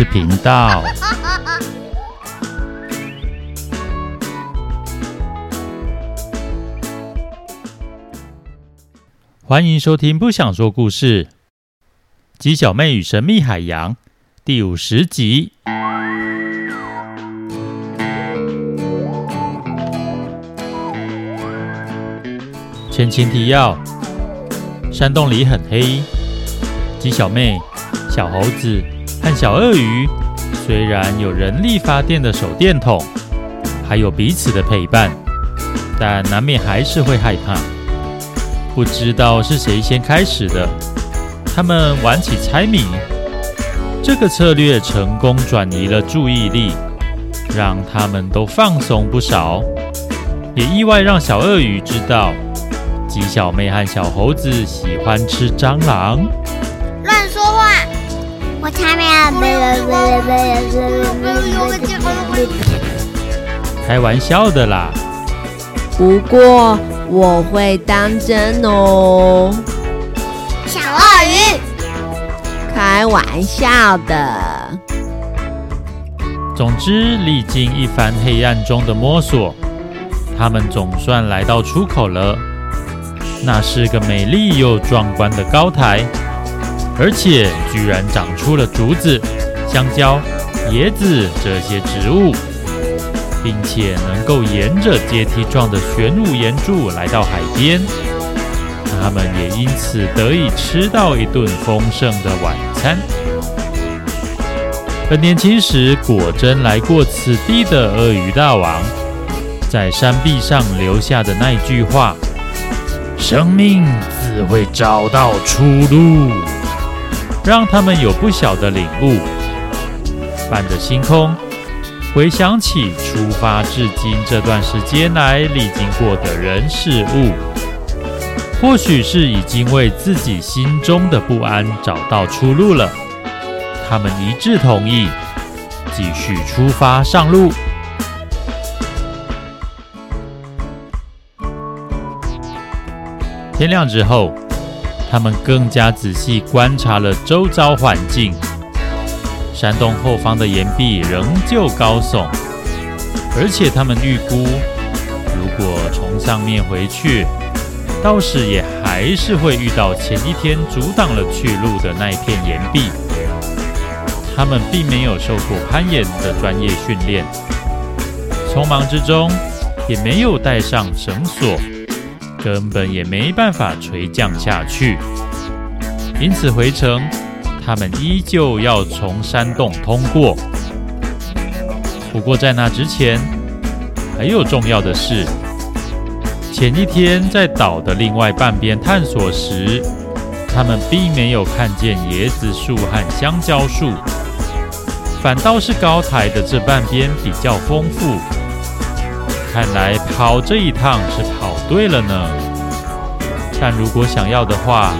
事频道。欢迎收听《不想说故事》，鸡小妹与神秘海洋第五十集。前情提要：山洞里很黑，鸡小妹、小猴子和小鳄鱼虽然有人力发电的手电筒，还有彼此的陪伴，但难免还是会害怕。不知道是谁先开始的，他们玩起猜谜。这个策略成功转移了注意力，让他们都放松不少，也意外让小鳄鱼知道，鸡小妹和小猴子喜欢吃蟑螂。我才没有。开玩笑的啦。不过。我会当真哦，小鳄鱼，开玩笑的。总之，历经一番黑暗中的摸索，他们总算来到出口了。那是个美丽又壮观的高台，而且居然长出了竹子、香蕉、椰子这些植物。并且能够沿着阶梯状的玄武岩柱来到海边，他们也因此得以吃到一顿丰盛的晚餐。本年轻时果真来过此地的鳄鱼大王，在山壁上留下的那句话：“生命自会找到出路”，让他们有不小的领悟。伴着星空。回想起出发至今这段时间来历经过的人事物，或许是已经为自己心中的不安找到出路了。他们一致同意继续出发上路。天亮之后，他们更加仔细观察了周遭环境。山洞后方的岩壁仍旧高耸，而且他们预估，如果从上面回去，到时也还是会遇到前一天阻挡了去路的那一片岩壁。他们并没有受过攀岩的专业训练，匆忙之中也没有带上绳索，根本也没办法垂降下去，因此回程。他们依旧要从山洞通过，不过在那之前，还有重要的事。前一天在岛的另外半边探索时，他们并没有看见椰子树和香蕉树，反倒是高台的这半边比较丰富。看来跑这一趟是跑对了呢。但如果想要的话，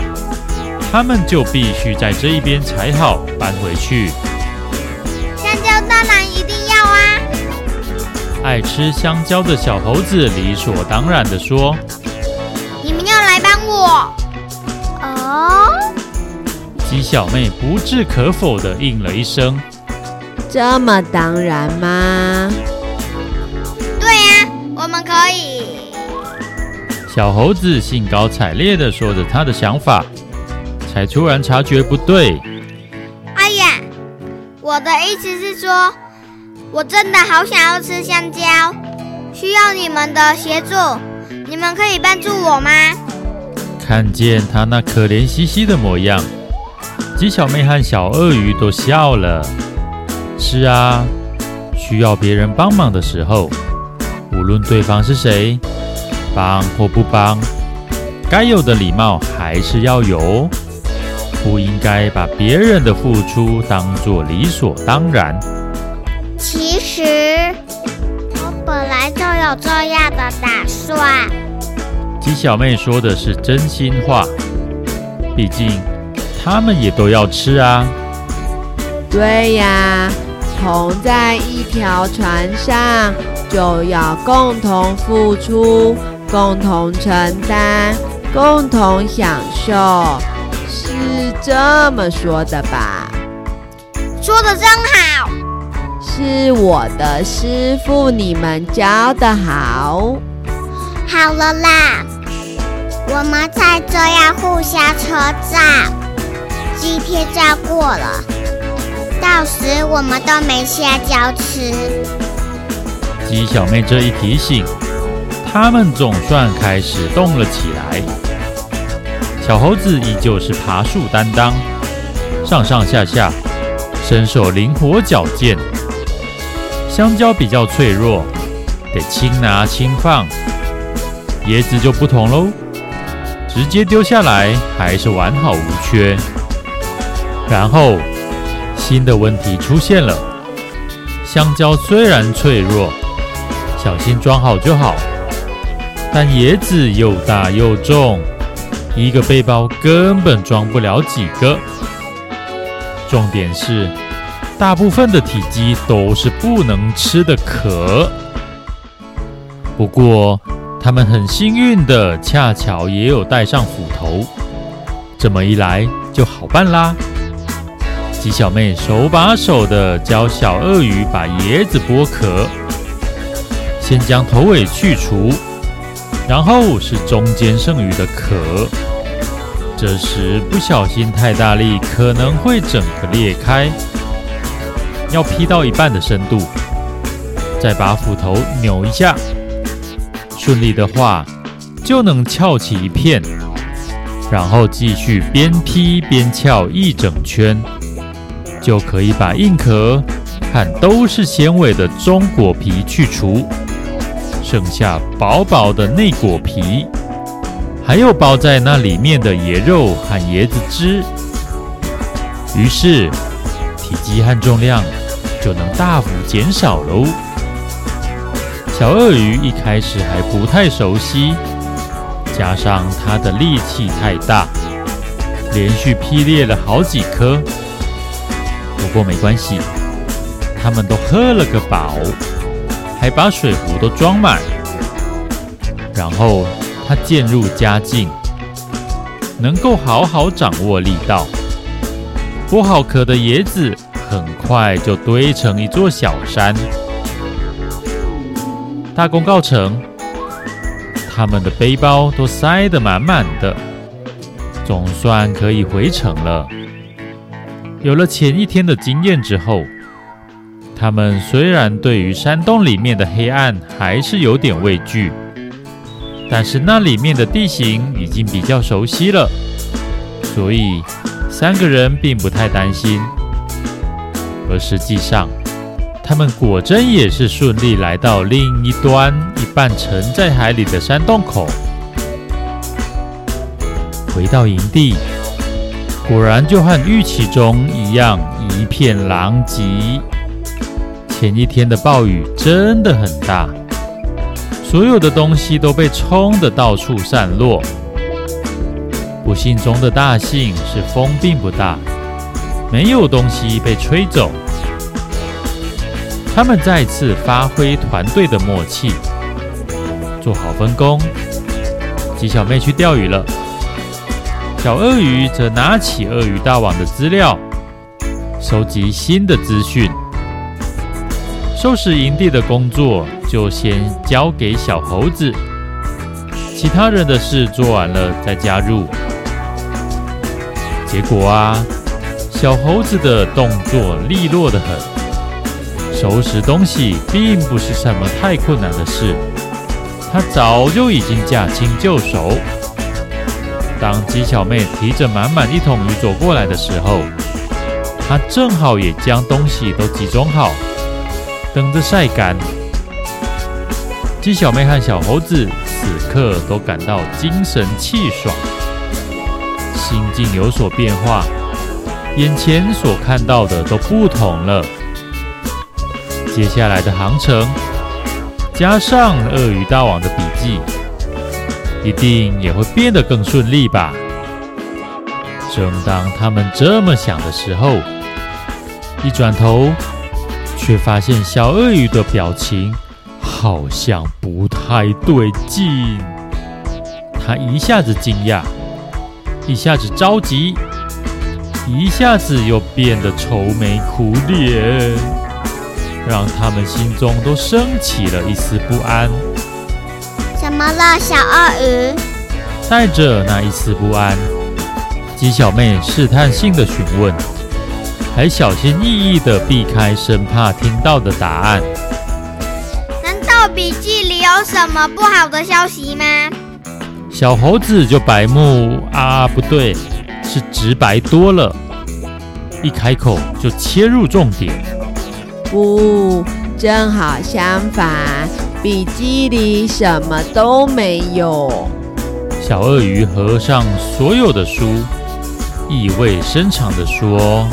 他们就必须在这一边才好，搬回去。香蕉当然一定要啊！爱吃香蕉的小猴子理所当然的说：“你们要来帮我哦！”鸡小妹不置可否的应了一声：“这么当然吗？”“对呀，我们可以。”小猴子兴高采烈地说着他的想法。才突然察觉不对。哎呀，我的意思是说，我真的好想要吃香蕉，需要你们的协助，你们可以帮助我吗？看见他那可怜兮兮的模样，鸡小妹和小鳄鱼都笑了。是啊，需要别人帮忙的时候，无论对方是谁，帮或不帮，该有的礼貌还是要有。不应该把别人的付出当作理所当然。其实我本来就有这样的打算。鸡小妹说的是真心话，毕竟他们也都要吃啊。对呀，同在一条船上，就要共同付出，共同承担，共同享受。是这么说的吧？说的真好，是我的师傅，你们教的好。好了啦，我们再这样互相称赞，今天就要过了，到时我们都没香蕉吃。鸡小妹这一提醒，他们总算开始动了起来。小猴子依旧是爬树担当，上上下下，身手灵活矫健。香蕉比较脆弱，得轻拿轻放。椰子就不同喽，直接丢下来还是完好无缺。然后新的问题出现了：香蕉虽然脆弱，小心装好就好，但椰子又大又重，一个背包根本装不了几个。重点是，大部分的体积都是不能吃的壳。不过，他们很幸运的，恰巧也有带上斧头，这么一来就好办啦。鸡小妹手把手的教小鳄鱼把椰子剥壳，先将头尾去除，然后是中间剩余的壳。这时不小心太大力，可能会整个裂开。要劈到一半的深度，再把斧头扭一下。顺利的话，就能翘起一片，然后继续边劈边翘一整圈，就可以把硬壳和都是纤维的中果皮去除，剩下薄薄的内果皮，还有包在那里面的椰肉和椰子汁，于是体积和重量就能大幅减少喽。小鳄鱼一开始还不太熟悉，加上它的力气太大，连续劈裂了好几颗。不过没关系，他们都喝了个饱，还把水壶都装满。然后他渐入佳境，能够好好掌握力道。剥好壳的椰子很快就堆成一座小山。大功告成，他们的背包都塞得满满的，总算可以回城了。有了前一天的经验之后，他们虽然对于山洞里面的黑暗还是有点畏惧，但是那里面的地形已经比较熟悉了，所以三个人并不太担心。而实际上，他们果真也是顺利来到另一端，一半沉在海里的山洞口。回到营地，果然就和预期中一样，一片狼藉。前一天的暴雨真的很大，所有的东西都被冲得到处散落。不幸中的大幸是风并不大，没有东西被吹走。他们再次发挥团队的默契，做好分工。鸡小妹去钓鱼了，小鳄鱼则拿起鳄鱼大网的资料，收集新的资讯。收拾营地的工作就先交给小猴子，其他人的事做完了再加入。结果啊，小猴子的动作利落得很。收拾东西并不是什么太困难的事，他早就已经驾轻就熟。当鸡小妹提着满满一桶鱼走过来的时候，他正好也将东西都集中好，等着晒干。鸡小妹和小猴子此刻都感到精神气爽，心境有所变化，眼前所看到的都不同了。接下来的航程，加上鳄鱼大王的笔记，一定也会变得更顺利吧？正当他们这么想的时候，一转头，却发现小鳄鱼的表情好像不太对劲。他一下子惊讶，一下子着急，一下子又变得愁眉苦脸，让他们心中都升起了一丝不安。怎么了，小鳄鱼？带着那一丝不安，鸡小妹试探性的询问，还小心翼翼地避开，生怕听到的答案。难道笔记里有什么不好的消息吗？小猴子就白目啊，不对，是直白多了。一开口就切入重点。不，正好相反，笔记里什么都没有。小鳄鱼合上所有的书，意味深长地说：“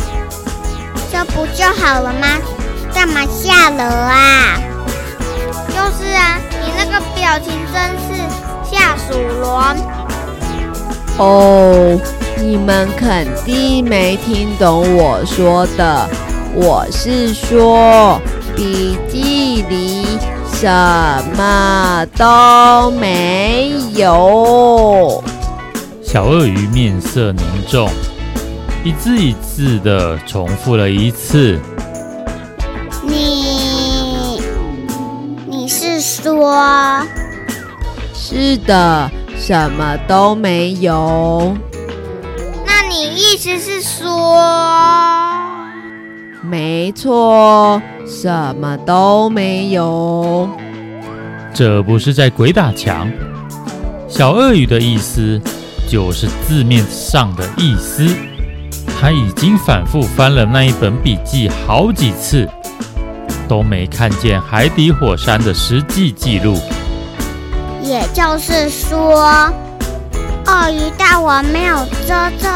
这不就好了吗？干嘛下楼啊？”就是啊，你那个表情真是。下属罗哦，你们肯定没听懂我说的。我是说，笔记里什么都没有。小鳄鱼面色凝重，一字一字的重复了一次。你，你是说？是的，什么都没有。那你意思是说？没错，什么都没有。这不是在鬼打墙。小鳄鱼的意思就是字面上的意思。他已经反复翻了那一本笔记好几次，都没看见海底火山的实际记录。也就是说，鳄鱼大王没有真正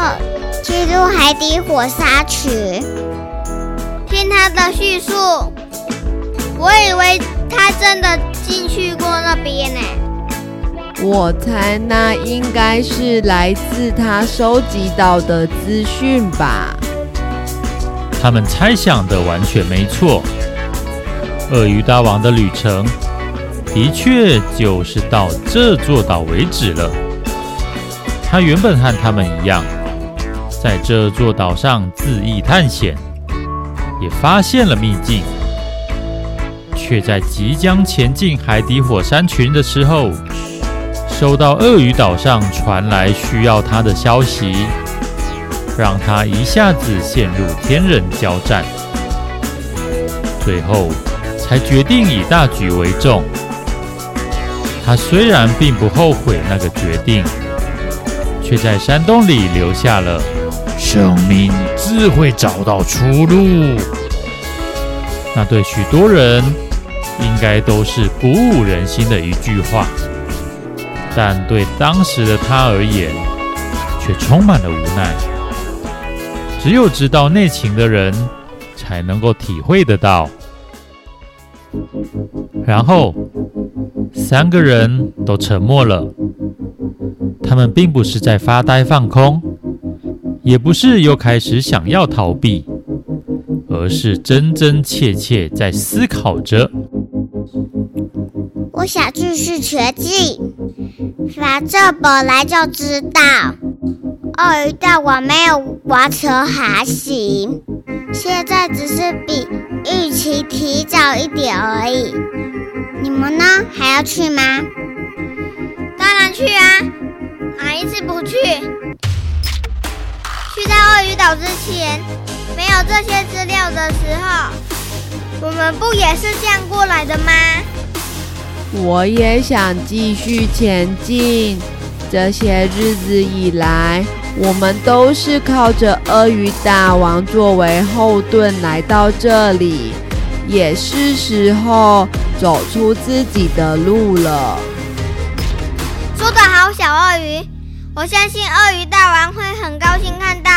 进入海底火山群。听他的叙述，我以为他真的进去过那边呢。我猜那应该是来自他收集到的资讯吧。他们猜想的完全没错。鳄鱼大王的旅程。的确，就是到这座岛为止了。他原本和他们一样，在这座岛上恣意探险，也发现了秘境，却在即将前进海底火山群的时候，收到鳄鱼岛上传来需要他的消息，让他一下子陷入天人交战，最后才决定以大局为重。他虽然并不后悔那个决定，却在山洞里留下了“生命自会找到出路”。那对许多人应该都是鼓舞人心的一句话，但对当时的他而言，却充满了无奈。只有知道内情的人，才能够体会得到。然后。三个人都沉默了。他们并不是在发呆放空，也不是又开始想要逃避，而是真真切切在思考着。我想继续前进，反正本来就知道，鳄鱼大王没有完成航行，现在只是比预期提早一点而已。你们呢？还要去吗？当然去啊！哪一次不去？去到鳄鱼岛之前，没有这些资料的时候，我们不也是这样过来的吗？我也想继续前进。这些日子以来，我们都是靠着鳄鱼大王作为后盾来到这里，也是时候。走出自己的路了。说得好，小鳄鱼，我相信鳄鱼大王会很高兴看到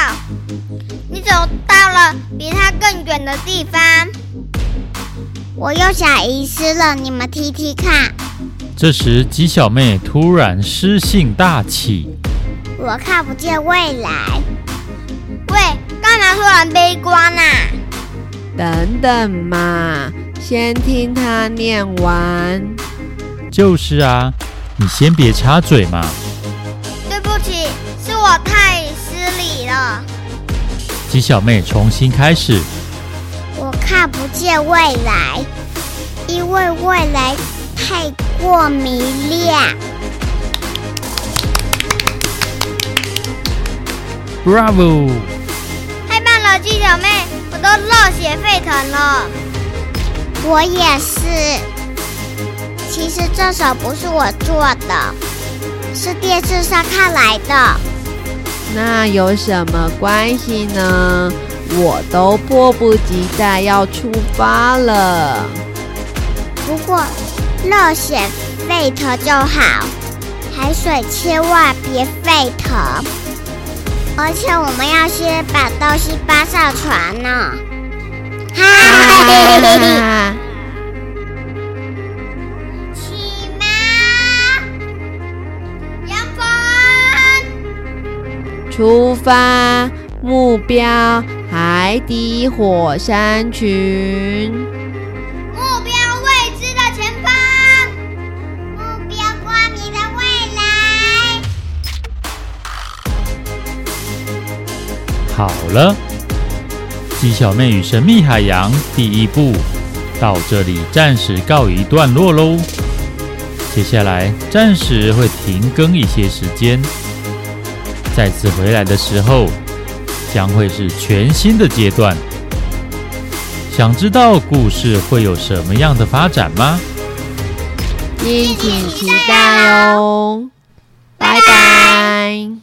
你走到了比他更远的地方。我又想遗失了，你们听听看。这时，鸡小妹突然诗性大起：“我看不见未来。”喂，干嘛突然悲观啊？等等嘛。先听他念完。就是啊，你先别插嘴嘛。对不起，是我太失礼了。鸡小妹重新开始。我看不见未来，因为未来太过明亮。Bravo！太棒了，鸡小妹，我都热血沸腾了。我也是。其实这首不是我做的，是电视上看来的。那有什么关系呢？我都迫不及待要出发了。不过热血沸腾就好，海水千万别沸腾。而且我们要先把东西搬上船呢。哈哈哈！起码，阳光，出发，目标海底火山群。目标未知的前方，目标光明的未来好了，鸡小妹与神秘海洋第一部到这里暂时告一段落喽。接下来暂时会停更一些时间，再次回来的时候将会是全新的阶段。想知道故事会有什么样的发展吗？敬请期待哦！拜拜。